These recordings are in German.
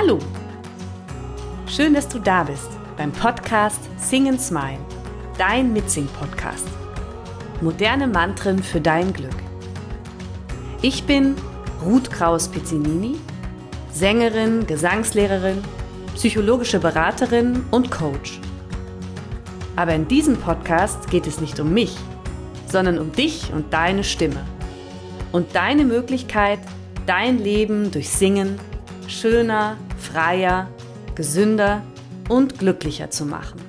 Hallo! Schön, dass du da bist beim Podcast Sing and Smile, dein Mitsing-Podcast. Moderne Mantren für dein Glück. Ich bin Ruth Kraus-Pizzinini, Sängerin, Gesangslehrerin, psychologische Beraterin und Coach. Aber in diesem Podcast geht es nicht um mich, sondern um dich und deine Stimme und deine Möglichkeit, dein Leben durch Singen schöner, freier, gesünder und glücklicher zu machen.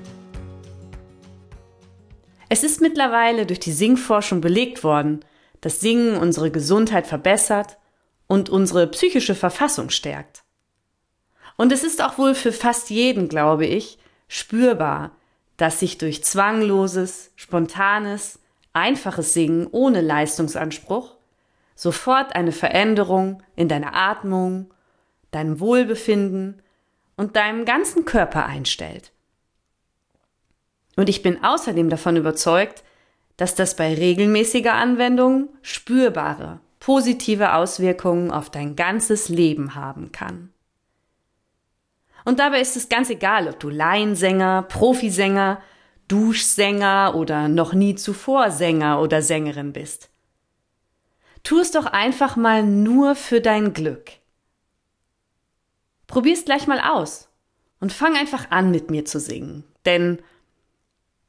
Es ist mittlerweile durch die Singforschung belegt worden, dass Singen unsere Gesundheit verbessert und unsere psychische Verfassung stärkt. Und es ist auch wohl für fast jeden, glaube ich, spürbar, dass sich durch zwangloses, spontanes, einfaches Singen ohne Leistungsanspruch sofort eine Veränderung in deiner Atmung, deinem Wohlbefinden und deinem ganzen Körper einstellt. Und ich bin außerdem davon überzeugt, dass das bei regelmäßiger Anwendung spürbare, positive Auswirkungen auf dein ganzes Leben haben kann. Und dabei ist es ganz egal, ob du Laiensänger, Profisänger, Duschsänger oder noch nie zuvor Sänger oder Sängerin bist. Tu es doch einfach mal nur für dein Glück. Probier's gleich mal aus und fang einfach an mit mir zu singen, denn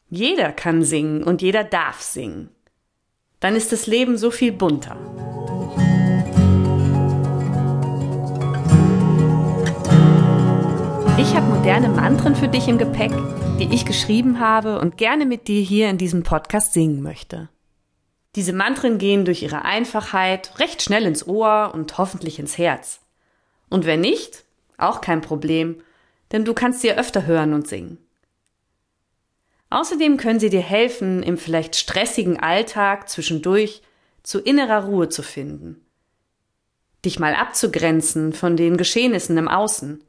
jeder kann singen und jeder darf singen. Dann ist das Leben so viel bunter. Ich habe moderne Mantren für dich im Gepäck, die ich geschrieben habe und gerne mit dir hier in diesem Podcast singen möchte. Diese Mantren gehen durch ihre Einfachheit recht schnell ins Ohr und hoffentlich ins Herz. Und wenn nicht, auch kein Problem, denn du kannst sie öfter hören und singen. Außerdem können sie dir helfen, im vielleicht stressigen Alltag zwischendurch zu innerer Ruhe zu finden. Dich mal abzugrenzen von den Geschehnissen im Außen.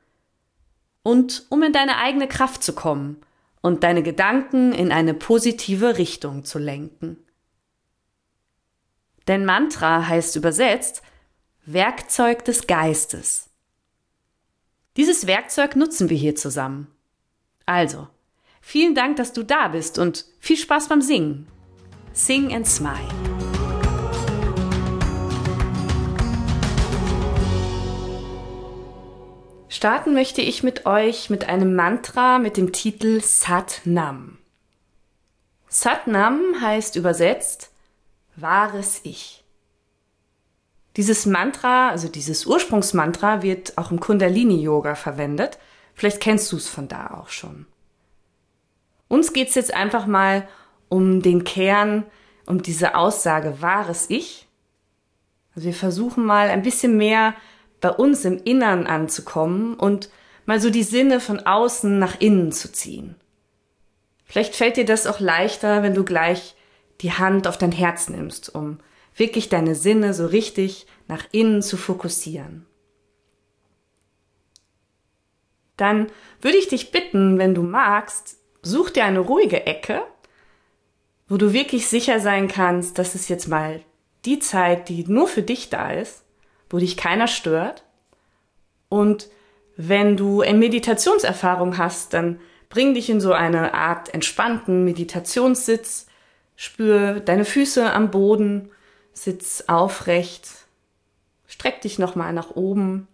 Und um in deine eigene Kraft zu kommen und deine Gedanken in eine positive Richtung zu lenken. Denn Mantra heißt übersetzt Werkzeug des Geistes. Dieses Werkzeug nutzen wir hier zusammen. Also, vielen Dank, dass du da bist und viel Spaß beim Singen. Sing and Smile. Starten möchte ich mit euch mit einem Mantra mit dem Titel Sat Nam. Sat Nam heißt übersetzt wahres Ich. Dieses Mantra, also dieses Ursprungsmantra, wird auch im Kundalini-Yoga verwendet. Vielleicht kennst du es von da auch schon. Uns geht's jetzt einfach mal um den Kern, um diese Aussage wahres Ich. Also wir versuchen mal ein bisschen mehr bei uns im Innern anzukommen und mal so die Sinne von außen nach innen zu ziehen. Vielleicht fällt dir das auch leichter, wenn du gleich die Hand auf dein Herz nimmst, um wirklich deine Sinne so richtig nach innen zu fokussieren. Dann würde ich dich bitten, wenn du magst, such dir eine ruhige Ecke, wo du wirklich sicher sein kannst, dass es jetzt mal die Zeit, die nur für dich da ist, wo dich keiner stört. Und wenn du eine Meditationserfahrung hast, dann bring dich in so eine Art entspannten Meditationssitz, spür deine Füße am Boden Sitz aufrecht. Streck dich nochmal nach oben.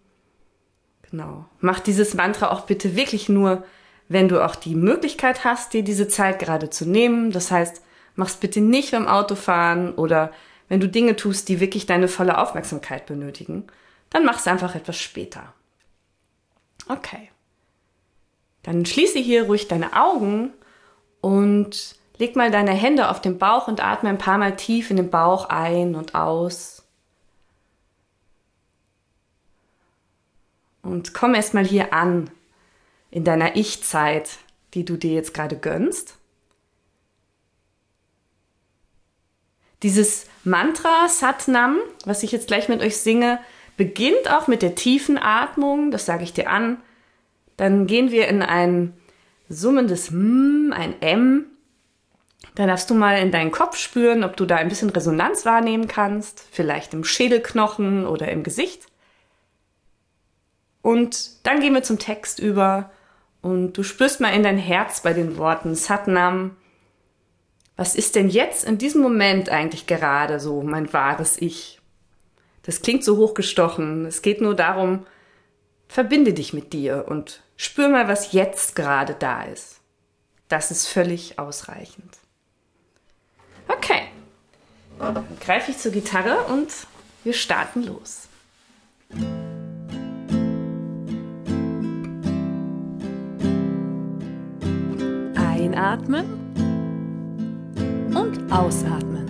Genau. Mach dieses Mantra auch bitte wirklich nur, wenn du auch die Möglichkeit hast, dir diese Zeit gerade zu nehmen. Das heißt, mach's bitte nicht beim Autofahren oder wenn du Dinge tust, die wirklich deine volle Aufmerksamkeit benötigen. Dann mach's einfach etwas später. Okay. Dann schließe hier ruhig deine Augen und Leg mal deine Hände auf den Bauch und atme ein paar Mal tief in den Bauch ein und aus. Und komm erstmal hier an, in deiner Ich-Zeit, die du dir jetzt gerade gönnst. Dieses Mantra Satnam, was ich jetzt gleich mit euch singe, beginnt auch mit der tiefen Atmung, das sage ich dir an. Dann gehen wir in ein summendes M, ein M dann darfst du mal in deinen Kopf spüren, ob du da ein bisschen Resonanz wahrnehmen kannst, vielleicht im Schädelknochen oder im Gesicht. Und dann gehen wir zum Text über und du spürst mal in dein Herz bei den Worten Satnam. Was ist denn jetzt in diesem Moment eigentlich gerade so mein wahres Ich? Das klingt so hochgestochen. Es geht nur darum, verbinde dich mit dir und spür mal, was jetzt gerade da ist. Das ist völlig ausreichend. Okay. Dann greife ich zur Gitarre und wir starten los. Einatmen und ausatmen.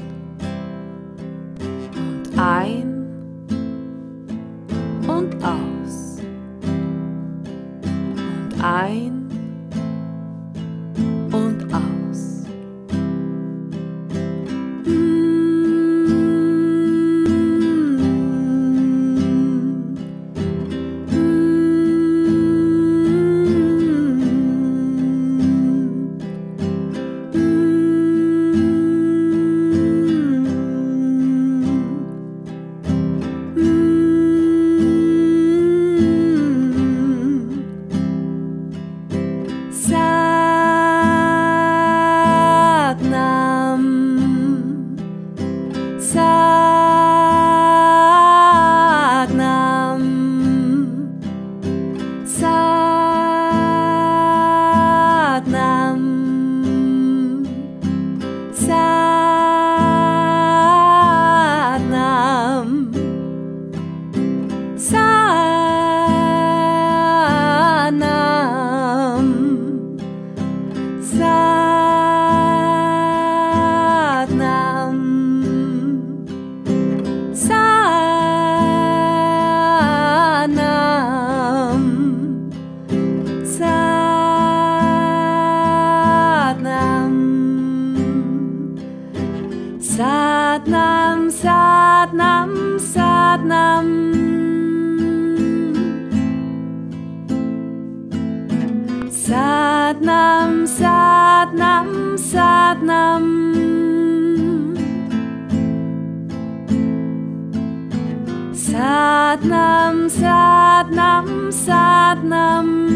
nam sát nam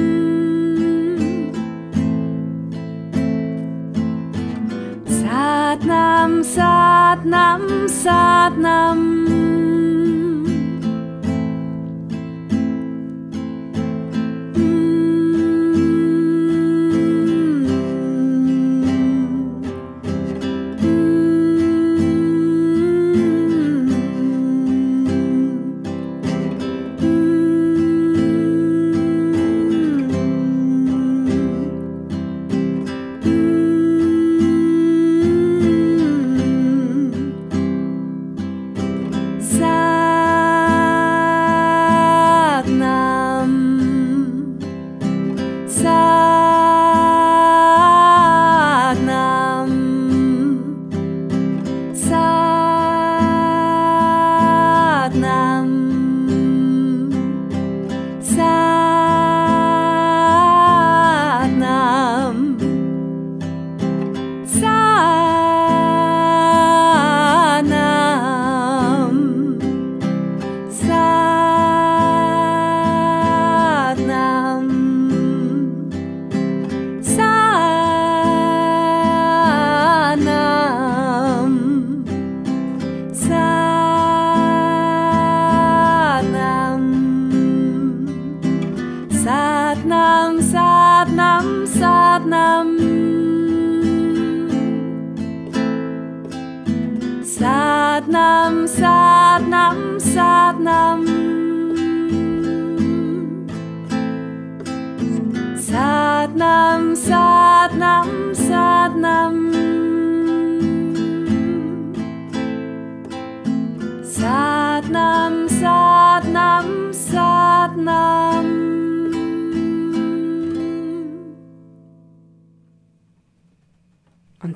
sát nam sát nam sát nam, sát nam.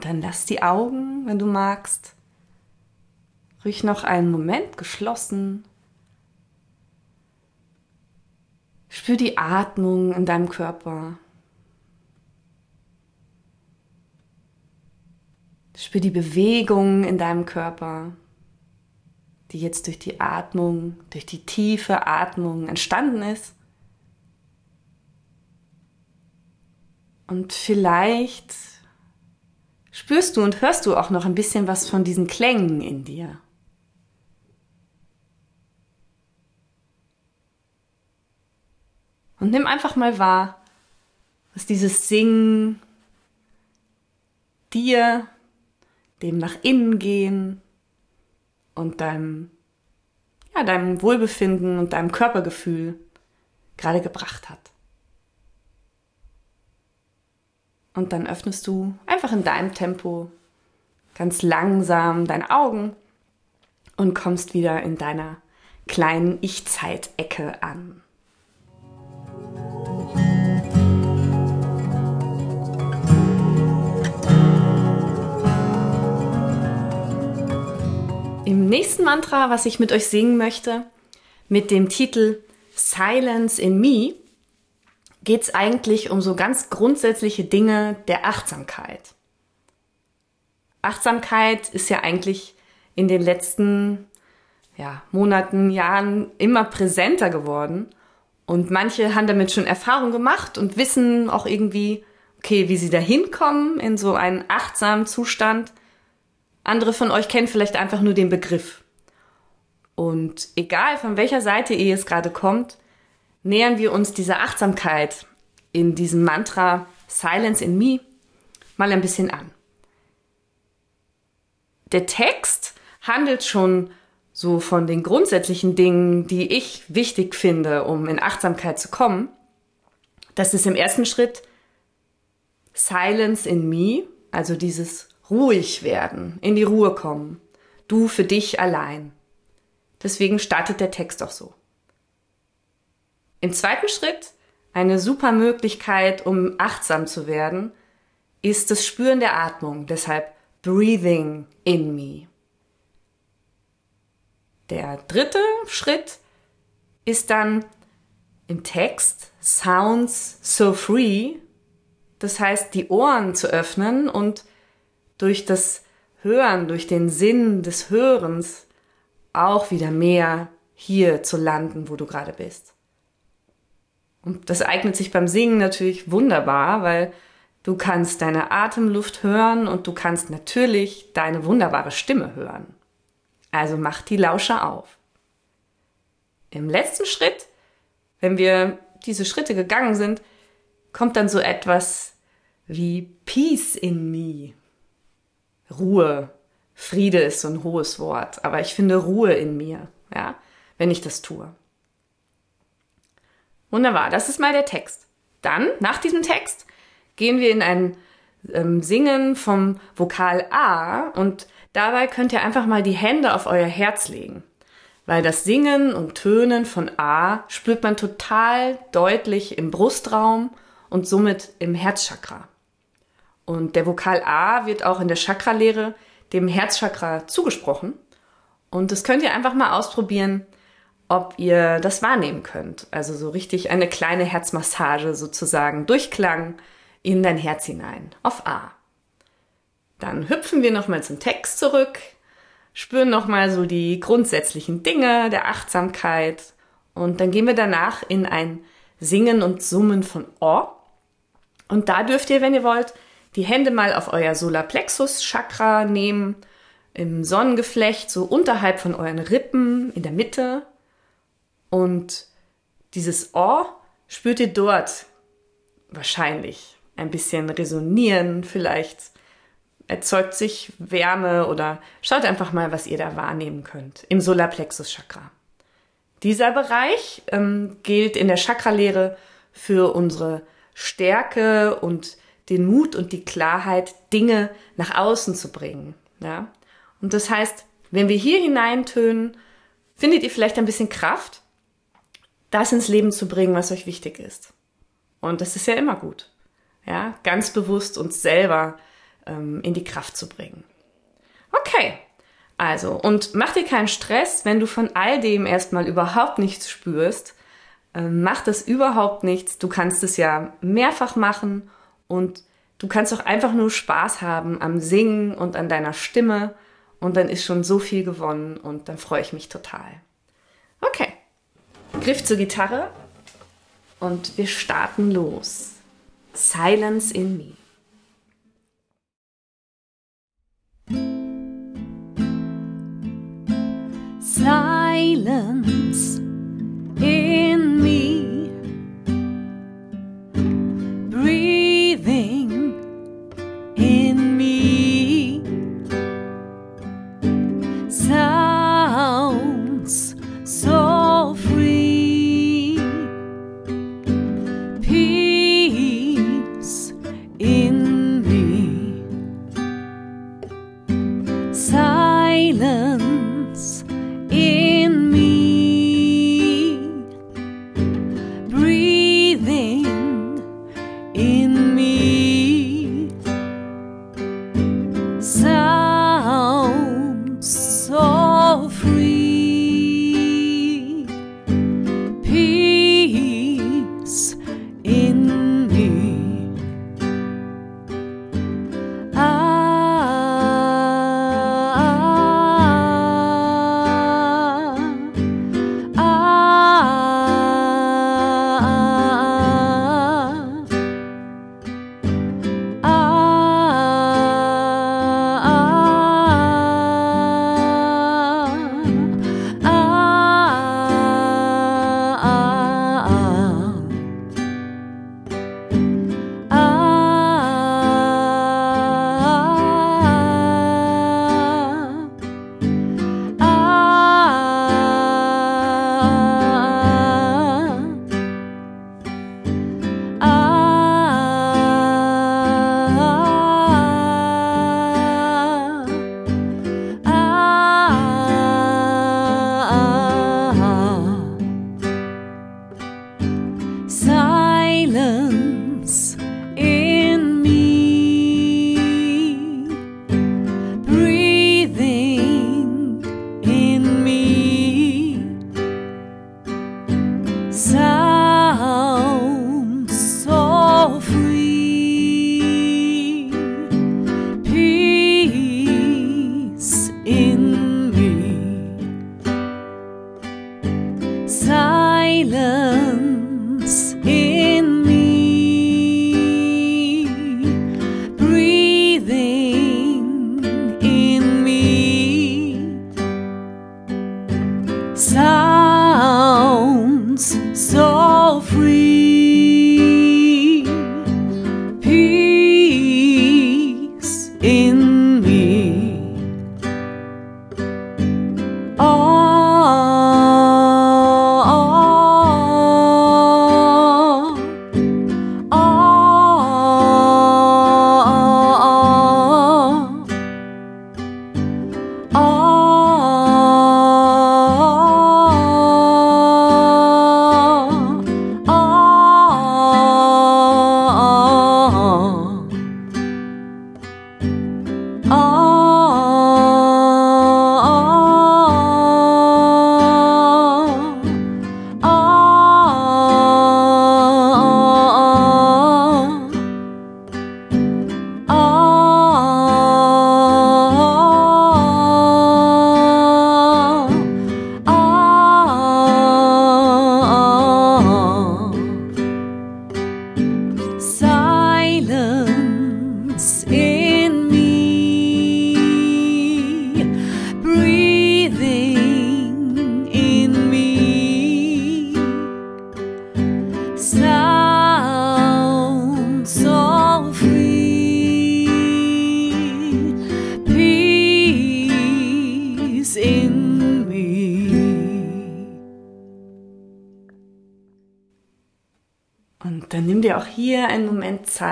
Dann lass die Augen, wenn du magst, ruhig noch einen Moment geschlossen. Spür die Atmung in deinem Körper. Spür die Bewegung in deinem Körper, die jetzt durch die Atmung, durch die tiefe Atmung entstanden ist. Und vielleicht spürst du und hörst du auch noch ein bisschen was von diesen Klängen in dir. Und nimm einfach mal wahr, was dieses Singen dir, dem nach innen gehen, und deinem, ja, deinem Wohlbefinden und deinem Körpergefühl gerade gebracht hat. Und dann öffnest du einfach in deinem Tempo ganz langsam deine Augen und kommst wieder in deiner kleinen Ich-Zeit-Ecke an. Im nächsten Mantra, was ich mit euch singen möchte, mit dem Titel Silence in Me, geht es eigentlich um so ganz grundsätzliche Dinge der Achtsamkeit. Achtsamkeit ist ja eigentlich in den letzten ja, Monaten, Jahren immer präsenter geworden. Und manche haben damit schon Erfahrung gemacht und wissen auch irgendwie, okay, wie sie da hinkommen in so einen achtsamen Zustand. Andere von euch kennen vielleicht einfach nur den Begriff. Und egal von welcher Seite ihr jetzt gerade kommt, nähern wir uns dieser Achtsamkeit in diesem Mantra Silence in Me mal ein bisschen an. Der Text handelt schon so von den grundsätzlichen Dingen, die ich wichtig finde, um in Achtsamkeit zu kommen. Das ist im ersten Schritt Silence in Me, also dieses ruhig werden, in die Ruhe kommen. Du für dich allein. Deswegen startet der Text auch so. Im zweiten Schritt, eine super Möglichkeit, um achtsam zu werden, ist das Spüren der Atmung, deshalb Breathing in me. Der dritte Schritt ist dann im Text Sounds so free, das heißt die Ohren zu öffnen und durch das Hören, durch den Sinn des Hörens auch wieder mehr hier zu landen, wo du gerade bist. Und das eignet sich beim Singen natürlich wunderbar, weil du kannst deine Atemluft hören und du kannst natürlich deine wunderbare Stimme hören. Also mach die Lauscher auf. Im letzten Schritt, wenn wir diese Schritte gegangen sind, kommt dann so etwas wie Peace in me. Ruhe. Friede ist so ein hohes Wort, aber ich finde Ruhe in mir, ja, wenn ich das tue. Wunderbar, das ist mal der Text. Dann, nach diesem Text, gehen wir in ein ähm, Singen vom Vokal A und dabei könnt ihr einfach mal die Hände auf euer Herz legen. Weil das Singen und Tönen von A spürt man total deutlich im Brustraum und somit im Herzchakra. Und der Vokal A wird auch in der Chakralehre dem Herzchakra zugesprochen. Und das könnt ihr einfach mal ausprobieren, ob ihr das wahrnehmen könnt. Also so richtig eine kleine Herzmassage sozusagen Durchklang in dein Herz hinein auf A. Dann hüpfen wir nochmal zum Text zurück, spüren nochmal so die grundsätzlichen Dinge der Achtsamkeit und dann gehen wir danach in ein Singen und Summen von O. Und da dürft ihr, wenn ihr wollt, die Hände mal auf euer Solarplexus Chakra nehmen, im Sonnengeflecht, so unterhalb von euren Rippen, in der Mitte und dieses O spürt ihr dort wahrscheinlich ein bisschen resonieren, vielleicht erzeugt sich Wärme oder schaut einfach mal, was ihr da wahrnehmen könnt im Solarplexus Chakra. Dieser Bereich ähm, gilt in der Chakralehre für unsere Stärke und den Mut und die Klarheit, Dinge nach außen zu bringen. Ja? Und das heißt, wenn wir hier hineintönen, findet ihr vielleicht ein bisschen Kraft, das ins Leben zu bringen, was euch wichtig ist. Und das ist ja immer gut. Ja, ganz bewusst uns selber ähm, in die Kraft zu bringen. Okay. Also, und mach dir keinen Stress, wenn du von all dem erstmal überhaupt nichts spürst. Ähm, mach das überhaupt nichts. Du kannst es ja mehrfach machen und du kannst auch einfach nur Spaß haben am Singen und an deiner Stimme und dann ist schon so viel gewonnen und dann freue ich mich total. Okay. Griff zur Gitarre und wir starten los. Silence in Me. silence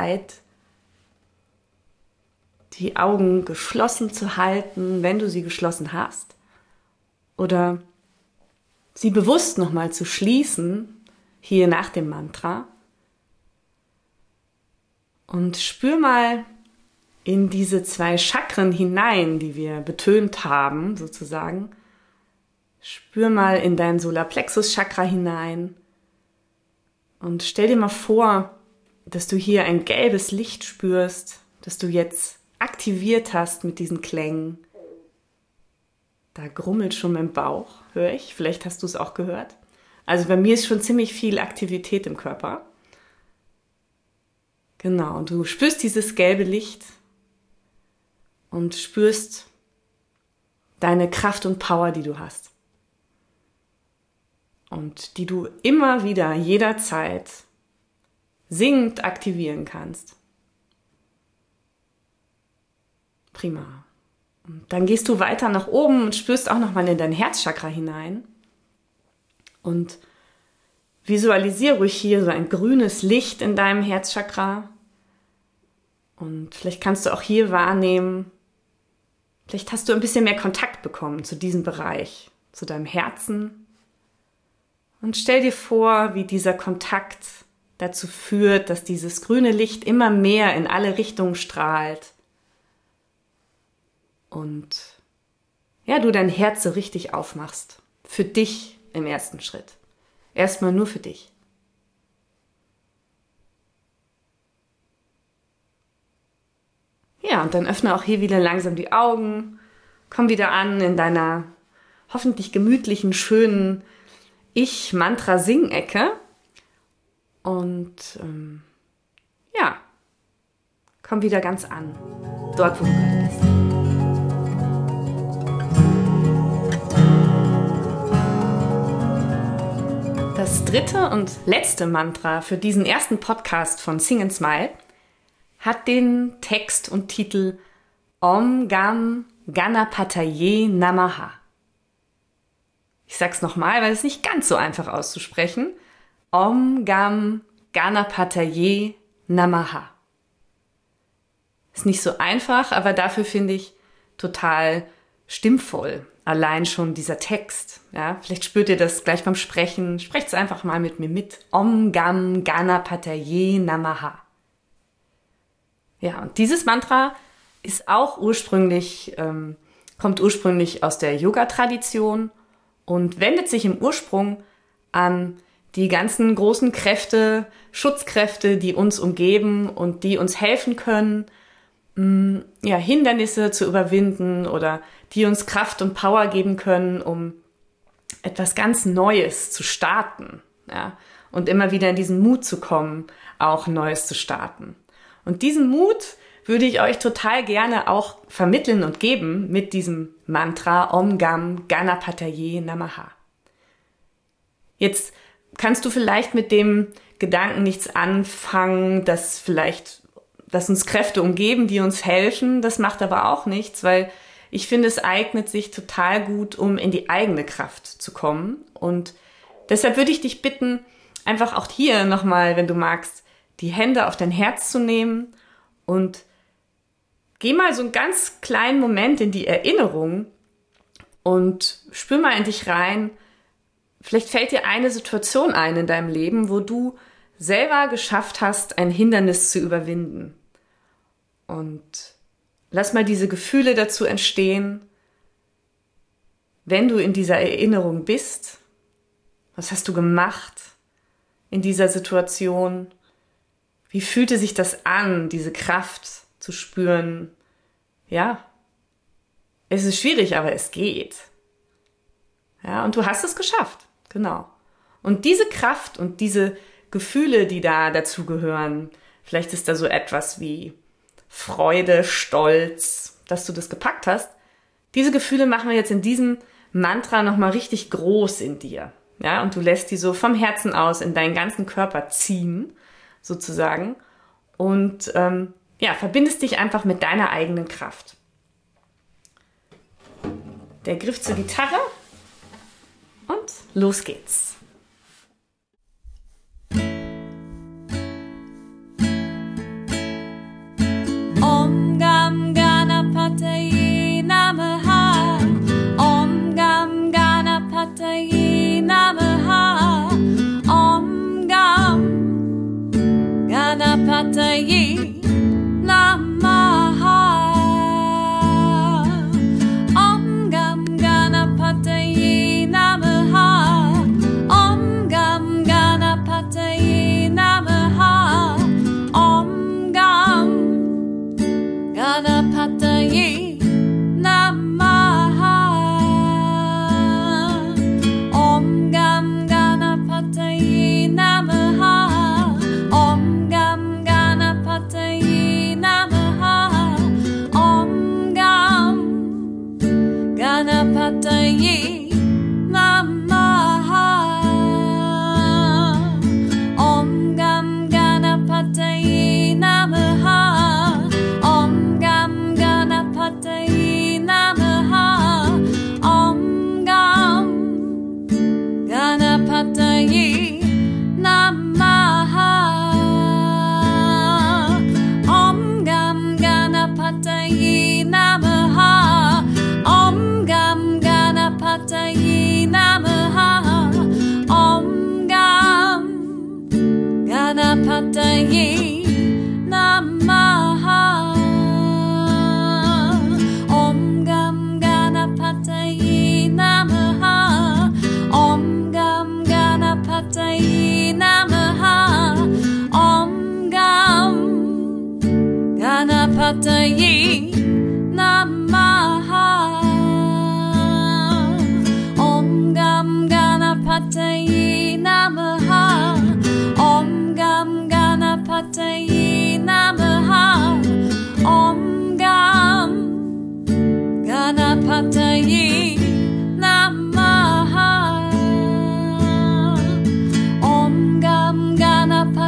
Zeit, die Augen geschlossen zu halten, wenn du sie geschlossen hast. Oder sie bewusst nochmal zu schließen, hier nach dem Mantra. Und spür mal in diese zwei Chakren hinein, die wir betönt haben, sozusagen. Spür mal in dein Solarplexus-Chakra hinein. Und stell dir mal vor, dass du hier ein gelbes Licht spürst, das du jetzt aktiviert hast mit diesen Klängen. Da grummelt schon mein Bauch, höre ich. Vielleicht hast du es auch gehört. Also bei mir ist schon ziemlich viel Aktivität im Körper. Genau, und du spürst dieses gelbe Licht und spürst deine Kraft und Power, die du hast. Und die du immer wieder, jederzeit singend aktivieren kannst. Prima. Dann gehst du weiter nach oben und spürst auch nochmal in dein Herzchakra hinein. Und visualisiere ruhig hier so ein grünes Licht in deinem Herzchakra. Und vielleicht kannst du auch hier wahrnehmen, vielleicht hast du ein bisschen mehr Kontakt bekommen zu diesem Bereich, zu deinem Herzen. Und stell dir vor, wie dieser Kontakt dazu führt, dass dieses grüne Licht immer mehr in alle Richtungen strahlt. Und ja, du dein Herz so richtig aufmachst. Für dich im ersten Schritt. Erstmal nur für dich. Ja, und dann öffne auch hier wieder langsam die Augen. Komm wieder an in deiner hoffentlich gemütlichen, schönen Ich-Mantra-Sing-Ecke. Und ähm, ja, komm wieder ganz an. Dort, wo du gerade bist. Das dritte und letzte Mantra für diesen ersten Podcast von Sing and Smile hat den Text und Titel Om Gam Ganapataye Namaha. Ich sag's nochmal, weil es nicht ganz so einfach auszusprechen. Om Gam Ganapataye Namaha. Ist nicht so einfach, aber dafür finde ich total stimmvoll. Allein schon dieser Text. Ja, vielleicht spürt ihr das gleich beim Sprechen. Sprecht es einfach mal mit mir mit. Om Gam Ganapataye Namaha. Ja, und dieses Mantra ist auch ursprünglich, ähm, kommt ursprünglich aus der Yoga-Tradition und wendet sich im Ursprung an die ganzen großen Kräfte, Schutzkräfte, die uns umgeben und die uns helfen können, mm, ja, Hindernisse zu überwinden oder die uns Kraft und Power geben können, um etwas ganz Neues zu starten, ja, und immer wieder in diesen Mut zu kommen, auch Neues zu starten. Und diesen Mut würde ich euch total gerne auch vermitteln und geben mit diesem Mantra Om Gam Ganapataye Namaha. Jetzt kannst du vielleicht mit dem Gedanken nichts anfangen, dass vielleicht, dass uns Kräfte umgeben, die uns helfen. Das macht aber auch nichts, weil ich finde, es eignet sich total gut, um in die eigene Kraft zu kommen. Und deshalb würde ich dich bitten, einfach auch hier nochmal, wenn du magst, die Hände auf dein Herz zu nehmen und geh mal so einen ganz kleinen Moment in die Erinnerung und spür mal in dich rein. Vielleicht fällt dir eine Situation ein in deinem Leben, wo du selber geschafft hast, ein Hindernis zu überwinden. Und lass mal diese Gefühle dazu entstehen, wenn du in dieser Erinnerung bist. Was hast du gemacht in dieser Situation? Wie fühlte sich das an, diese Kraft zu spüren? Ja, es ist schwierig, aber es geht. Ja, und du hast es geschafft. Genau. Und diese Kraft und diese Gefühle, die da dazugehören, vielleicht ist da so etwas wie Freude, Stolz, dass du das gepackt hast. Diese Gefühle machen wir jetzt in diesem Mantra nochmal richtig groß in dir. Ja, und du lässt die so vom Herzen aus in deinen ganzen Körper ziehen sozusagen. Und ähm, ja, verbindest dich einfach mit deiner eigenen Kraft. Der Griff zur Gitarre und los geht's.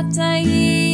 在意。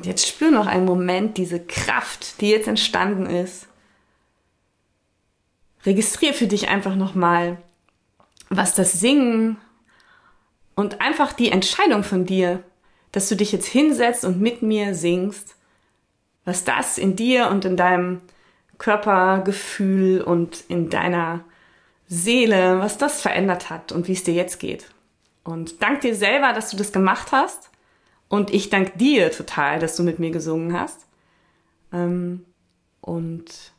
Und jetzt spür noch einen Moment diese Kraft, die jetzt entstanden ist. Registrier für dich einfach nochmal, was das Singen und einfach die Entscheidung von dir, dass du dich jetzt hinsetzt und mit mir singst, was das in dir und in deinem Körpergefühl und in deiner Seele, was das verändert hat und wie es dir jetzt geht. Und dank dir selber, dass du das gemacht hast. Und ich dank dir total, dass du mit mir gesungen hast. Ähm, und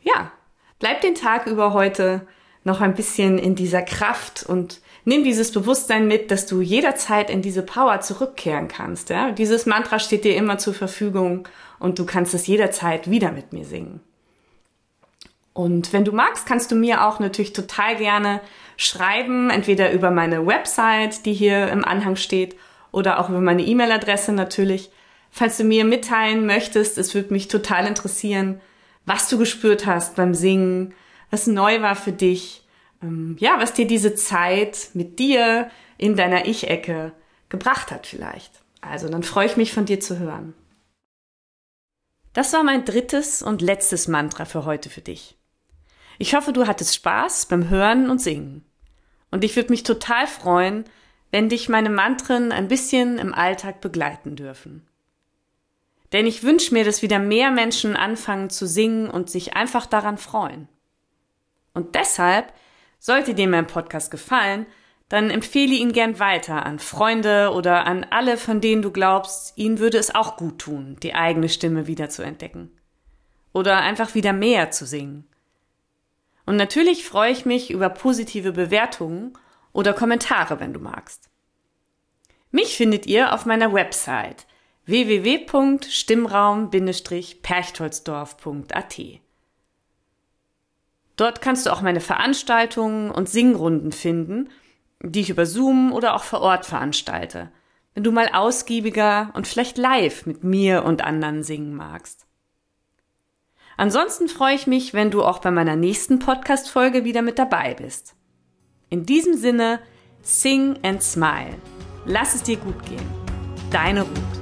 ja, bleib den Tag über heute noch ein bisschen in dieser Kraft und nimm dieses Bewusstsein mit, dass du jederzeit in diese Power zurückkehren kannst. Ja? Dieses Mantra steht dir immer zur Verfügung und du kannst es jederzeit wieder mit mir singen. Und wenn du magst, kannst du mir auch natürlich total gerne schreiben, entweder über meine Website, die hier im Anhang steht, oder auch über meine E-Mail-Adresse natürlich. Falls du mir mitteilen möchtest, es würde mich total interessieren, was du gespürt hast beim Singen, was neu war für dich, ähm, ja, was dir diese Zeit mit dir in deiner Ich-Ecke gebracht hat vielleicht. Also dann freue ich mich von dir zu hören. Das war mein drittes und letztes Mantra für heute für dich. Ich hoffe, du hattest Spaß beim Hören und Singen. Und ich würde mich total freuen, wenn dich meine Mantren ein bisschen im Alltag begleiten dürfen. Denn ich wünsche mir, dass wieder mehr Menschen anfangen zu singen und sich einfach daran freuen. Und deshalb, sollte dir mein Podcast gefallen, dann empfehle ihn gern weiter an Freunde oder an alle, von denen du glaubst, ihnen würde es auch gut tun, die eigene Stimme wieder zu entdecken. Oder einfach wieder mehr zu singen. Und natürlich freue ich mich über positive Bewertungen oder Kommentare, wenn du magst. Mich findet ihr auf meiner Website www.stimmraum-perchtoldsdorf.at. Dort kannst du auch meine Veranstaltungen und Singrunden finden, die ich über Zoom oder auch vor Ort veranstalte, wenn du mal ausgiebiger und vielleicht live mit mir und anderen singen magst. Ansonsten freue ich mich, wenn du auch bei meiner nächsten Podcast-Folge wieder mit dabei bist. In diesem Sinne, sing and smile. Lass es dir gut gehen. Deine Ruth.